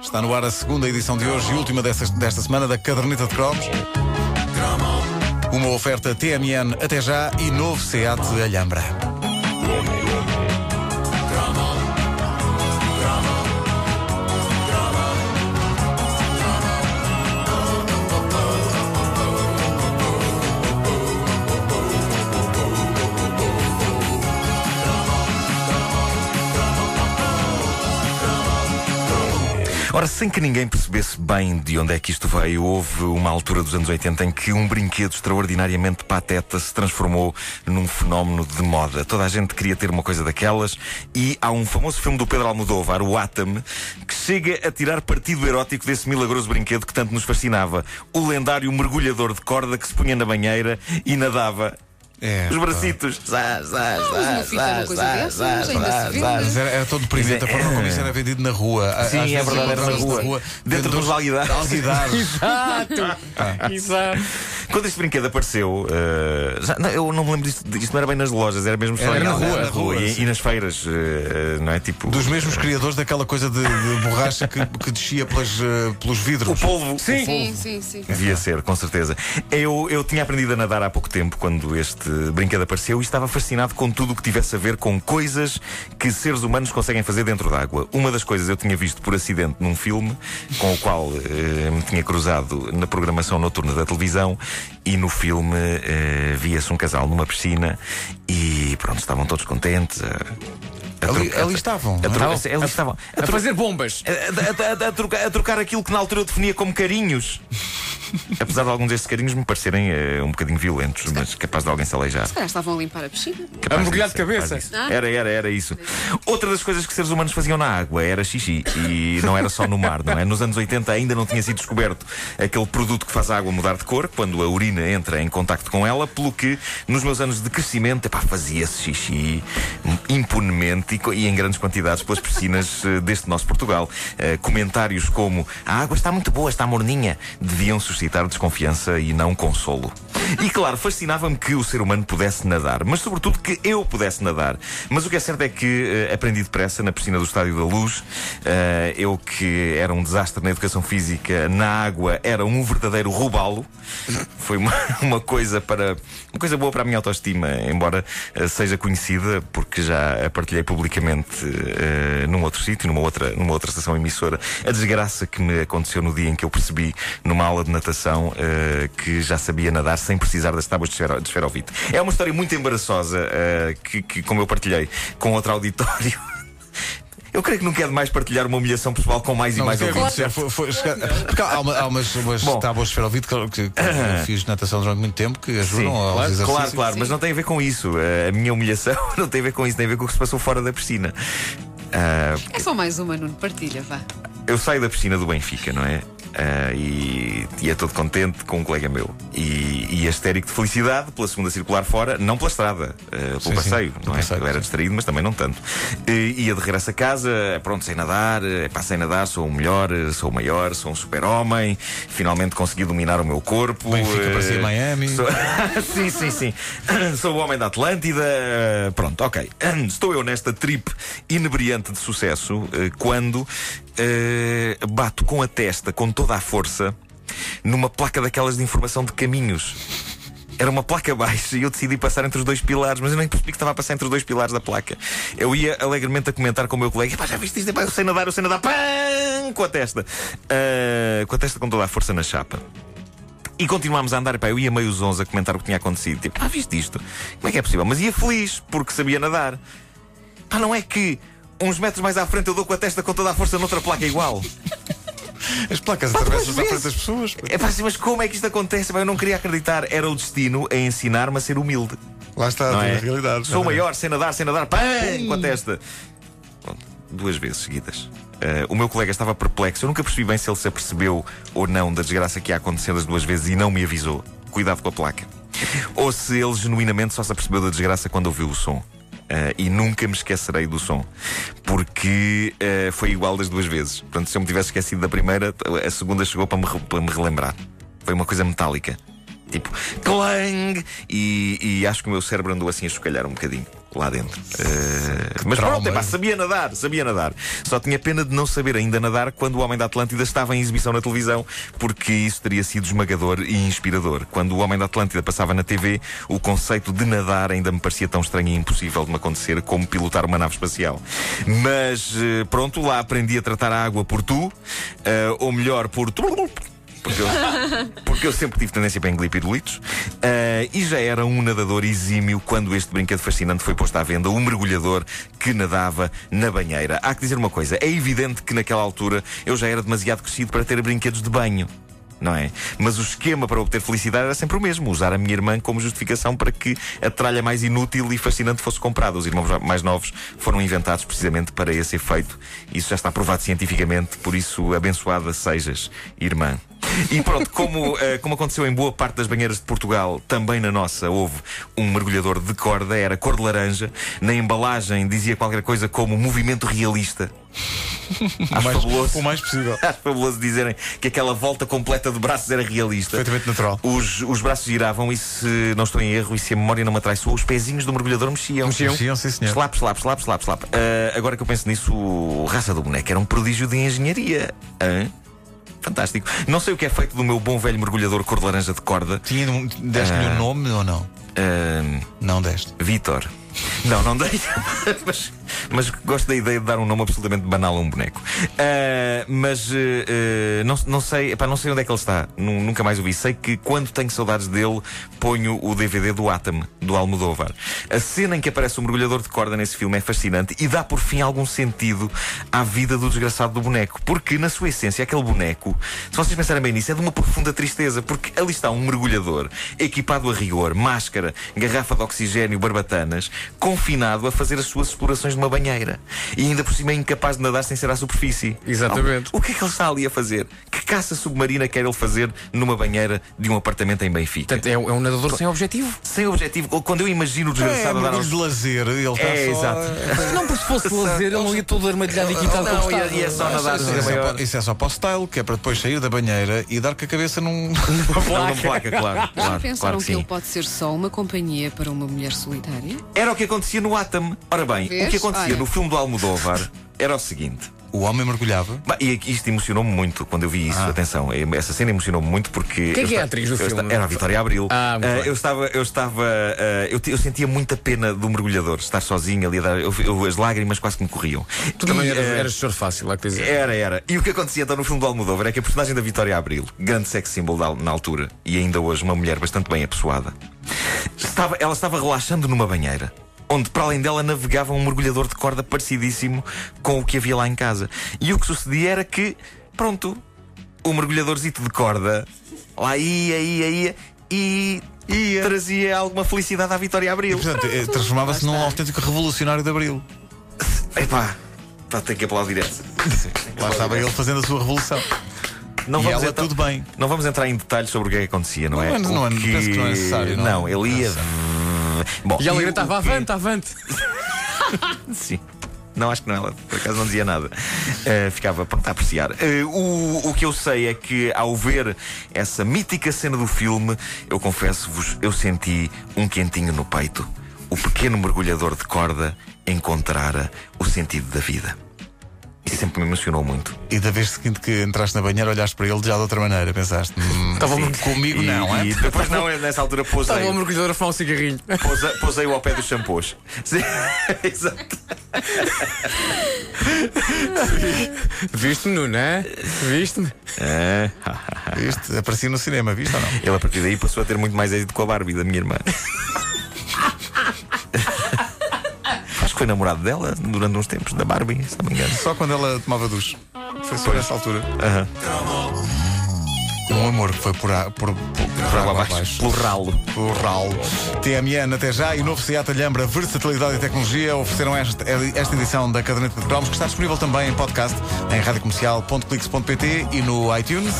Está no ar a segunda edição de hoje e última desta, desta semana da Caderneta de Cromos. Uma oferta TMN até já e novo SEAT Alhambra. Ora, sem que ninguém percebesse bem de onde é que isto veio, houve uma altura dos anos 80 em que um brinquedo extraordinariamente pateta se transformou num fenómeno de moda. Toda a gente queria ter uma coisa daquelas e há um famoso filme do Pedro Almodóvar, o Atom, que chega a tirar partido erótico desse milagroso brinquedo que tanto nos fascinava. O lendário mergulhador de corda que se punha na banheira e nadava É, os bracitos. Zás, mas não zás, fica uma zás, coisa zás, dessas, zás, ainda se zás, vende. zás. Mas era, era todo deprimente a forma como isso era vendido na rua. Sim, é vezes verdade, era na rua. Dentro dos alguidares. Alguidares. Exato! Exato! Quando este brinquedo apareceu, eh, já- não, eu não me lembro disto, isto não era bem nas lojas, era mesmo só Era em- na rua, na rua, e, sim. e nas feiras, eh, não é? Tipo. Dos mesmos criadores daquela coisa de, de borracha que, que descia pelas, eh, pelos O vidros. polvo. Sim, sim, sim. Devia ser, com certeza. Eu, eu tinha aprendido a nadar há pouco tempo quando este brinquedo apareceu e estava fascinado com tudo o que tivesse a ver com coisas que seres humanos conseguem fazer dentro d'água. Uma das coisas eu tinha visto por acidente num filme com o qual me tinha cruzado na programação noturna da televisão e no filme eh, via-se um casal numa piscina e pronto, estavam todos contentes. a- a Ali, ali estavam. a é? ali estavam. A A fazer bombas! a, a- a- a trocar, a trocar aquilo que na altura eu definia como carinhos. Apesar de alguns destes carinhos me parecerem eh, um bocadinho violentos, mas capaz de alguém se aleijar. Se calhar estavam a limpar a piscina. Capaz A mergulhar de cabeça. Ah. Era, era, era isso. Outra das coisas que seres humanos faziam na água era xixi. E não era só no mar, não é? Nos anos 80 ainda não tinha sido descoberto aquele produto que faz a água mudar de cor quando a urina entra em contacto com ela, pelo que nos meus anos de crescimento, epá, fazia-se xixi impunemente e, e em grandes quantidades pelas piscinas eh, deste nosso Portugal. Eh, comentários como a água está muito boa, está morninha, deviam suscitar desconfiança e não consolo. E claro, fascinava-me que o ser humano pudesse nadar, mas sobretudo que eu pudesse nadar. Mas o que é certo é que eh, aprendi depressa na piscina do Estádio da Luz. Eh, eu que era um desastre na educação física, na água era um verdadeiro robalo. Foi uma, uma coisa para uma coisa boa para a minha autoestima, embora eh, seja conhecida porque já a partilhei publicamente num outro sítio, numa outra, numa outra estação emissora, a desgraça que me aconteceu no dia em que eu percebi numa aula de natação que já sabia nadar sem precisar das tábuas de esfero- de esferovite. É uma história muito embaraçosa eh, que, que, como eu partilhei com outro auditório. Eu creio que não quero mais partilhar uma humilhação pessoal com mais e Não, mais é ouvintes. acontecer, foi- foi chegar- porque há, uma- há umas, umas Bom. tábuas de esferovite que, que, que eu fiz natação durante muito tempo que ajudam Sim, aos claro, exercícios. claro, claro, mas não tem a ver com isso. Eh, A minha humilhação não tem a ver com isso, tem a ver com o que se passou fora da piscina. Ah, É só mais uma, Nuno. Partilha, vá. eu saio da piscina do Benfica, não é? Ah, e ia todo contente com um colega meu. E, e histérico de felicidade pela segunda circular fora, não pela estrada, ah, pelo Sim, sim, passeio, pelo não é? passeio, eu era sim. distraído, mas também não tanto. E, ia de regresso a casa, pronto, sem nadar, eh, pá, sem nadar, sou o melhor, eh, sou o maior, sou um super-homem, finalmente consegui dominar o meu corpo. Benfica eh, parecia Miami. sou- sim, sim, sim. Sou o homem da Atlântida. eh, Pronto, ok. Estou eu nesta trip inebriante de sucesso quando eh, bato com a testa, com toda a força, numa placa daquelas de informação de caminhos. Era uma placa baixa e eu decidi passar entre os dois pilares, mas eu nem percebi que estava a passar entre os dois pilares da placa. Eu ia alegremente a comentar com o meu colega: "Epá, já viste isto? Epá, eu sei nadar, eu sei nadar, pam! Com a testa. Ah, com a testa com toda a força na chapa. E continuámos a andar, pá, eu ia meio zonzo a comentar o que tinha acontecido. Tipo, ah, viste isto? Como é que é possível? Mas ia feliz, porque sabia nadar. Pá, não é que uns metros mais à frente eu dou com a testa com toda a força noutra placa igual. As placas Pá, atravessam à frente das pessoas. É pá, assim, mas como é que isto acontece? Pá, eu não queria acreditar. Era o destino a ensinar-me a ser humilde. Lá está, Não é? a realidade. Sou o maior, sem nadar, sem nadar, pam, com a testa. Pronto, duas vezes seguidas. Eh, o meu colega estava perplexo. Eu nunca percebi bem se ele se apercebeu ou não da desgraça que ia acontecendo as duas vezes e não me avisou. Cuidado com a placa. Ou se ele genuinamente só se apercebeu da desgraça quando ouviu o som. Eh, e nunca me esquecerei do som. Porque eh, foi igual das duas vezes. Portanto, se eu me tivesse esquecido da primeira, a segunda chegou para me, para me relembrar. Foi uma coisa metálica. Tipo, clang! E, e acho que o meu cérebro andou assim a chocalhar um bocadinho. lá dentro. Uh, mas Trauma. pronto, epá, sabia nadar, sabia nadar. Só tinha pena de não saber ainda nadar quando o Homem da Atlântida estava em exibição na televisão, porque isso teria sido esmagador e inspirador. Quando o Homem da Atlântida passava na TV, o conceito de nadar ainda me parecia tão estranho e impossível de me acontecer como pilotar uma nave espacial. Mas eh, pronto, lá aprendi a tratar a água por tu, eh, ou melhor, por tu. Porque eu, porque eu sempre tive tendência para engolir pirulitos eh, E já era um nadador exímio Quando este brinquedo fascinante foi posto à venda Um mergulhador que nadava na banheira Há que dizer uma coisa É evidente que naquela altura Eu já era demasiado crescido para ter brinquedos de banho não é? Mas o esquema para obter felicidade era sempre o mesmo: usar a minha irmã como justificação para que a tralha mais inútil e fascinante fosse comprada. Os irmãos mais novos foram inventados precisamente para esse efeito. Isso já está provado cientificamente, por isso, abençoada sejas, irmã. E pronto, como, eh, como aconteceu em boa parte das banheiras de Portugal, também na nossa houve um mergulhador de corda, era cor de laranja. Na embalagem dizia qualquer coisa como movimento realista. O Acho mais, fabuloso. o mais possível. Acho fabuloso dizerem que aquela volta completa de braços era realista. Perfeitamente natural. Os, os braços giravam e se não estou em erro e se a memória não me atraiçoou, os pezinhos do mergulhador mexiam. Mexiam. Mexiam, sim, senhor. Slap, slap, slap, slap, slap. Ah, agora que eu penso nisso, o Raça do Boneco era um prodígio de engenharia. Hã? Fantástico. Não sei o que é feito do meu bom velho mergulhador cor de laranja de corda. Tinha, deste-lhe o nome ou não? Ah, Não deste. Vitor. Não, não dei. mas, mas gosto da ideia de dar um nome absolutamente banal a um boneco. Ah, mas eh, não, não, sei, epá, não sei onde é que ele está. Nu- Nunca mais o vi. Sei que quando tenho saudades dele, ponho o DVD do Atom, do Almodóvar. A cena em que aparece o mergulhador de corda nesse filme é fascinante e dá por fim algum sentido à vida do desgraçado do boneco. Porque, na sua essência, aquele boneco, se vocês pensarem bem nisso, é de uma profunda tristeza. Porque ali está um mergulhador, equipado a rigor, máscara, garrafa de oxigênio, barbatanas, confinado a fazer as suas explorações numa banheira. E ainda por cima é incapaz de nadar sem ser à superfície. Exatamente. O que é que ele está ali a fazer? Que caça submarina quer ele fazer numa banheira de um apartamento em Benfica? Portanto, é, um- é um nadador sem objetivo. Sem objetivo. Quando eu imagino o É, desgraçado a dar aos... de lazer. Ele está É, só... exato. Não, porque se fosse lazer, ele não ia todo armadilhado e quitado Não, como e é- é só nadar Isso, sem é para- isso é só para o style, que é para depois sair da banheira e dar com a cabeça num. Não, não placa, claro. Já claro, pensaram claro que que, ele pode ser só uma companhia para uma mulher solitária? Era o que acontecia no Atom. Ora bem, Vês? o que acontecia Olha. no filme do Almodóvar era o seguinte. O homem mergulhava. Bah, e isto emocionou-me muito quando eu vi isso. Atenção, eh, essa cena emocionou-me muito porque. Quem é que é a atriz do filme? Era a Vitória Abril. Ah, muito bem. eu estava, eu estava, eh, eu, eu sentia muita pena do mergulhador, estar sozinho ali a dar. Eu, eu- as lágrimas quase que me corriam. Tu também E, eras, eh, eras choro fácil, há que dizer. Era, era. E o que acontecia então no filme do Almodóvar é que a personagem da Vitória Abril, grande sex symbol da- na altura, e ainda hoje uma mulher bastante bem apessoada, estava, ela estava relaxando numa banheira. Onde para além dela navegava um mergulhador de corda parecidíssimo com o que havia lá em casa. E o que sucedia era que, pronto, o mergulhadorzito de corda lá ia, ia, ia e trazia alguma felicidade à Vitória Abril. Portanto, eh, transformava-se num autêntico revolucionário de Abril. Epá, tá, tenho que aplaudir essa. Lá estava ele fazendo a sua revolução. Não E vamos ela entrar- tudo bem. Não vamos entrar em detalhes sobre o que é que acontecia, não, Não é? é- não O é- penso que não é necessário, não. Não, ele ia. Bom, E ela gritava o quê? avante, avante. Sim. Não, acho que não, ela por acaso não dizia nada. Eh, ficava pronto a apreciar. Eh, o, o que eu sei é que ao ver essa mítica cena do filme, eu confesso-vos, eu senti um quentinho no peito. O pequeno mergulhador de corda encontrara o sentido da vida. Isso sempre me emocionou muito. E da vez seguinte que entraste na banheira, olhaste para ele já de outra maneira. Pensaste, hum, Estava sim, muito- comigo E- não, é? E depois não, nessa altura posei. Estava o mergulhador a fumar um cigarrinho. Posei, posei-o ao pé dos shampoos. Sim, Exato. Viste-me, Nuno, é? Viste-me? É. Viste? Aparecia no cinema, viste ou não? Ele a partir daí passou a ter muito mais êxito com a Barbie da minha irmã. Acho que foi namorado dela durante uns tempos, da Barbie, se não me engano. Só quando ela tomava duche. Foi só nessa altura. Aham. Um amor que foi por, a, por, por, por água abaixo. Pelo ralo. O ralo. TMN até já e novo Seat Alhambra Versatilidade e Tecnologia ofereceram esta, esta edição da Caderneta de Cromos que está disponível também em podcast em radiocomercial.clix.pt e no iTunes.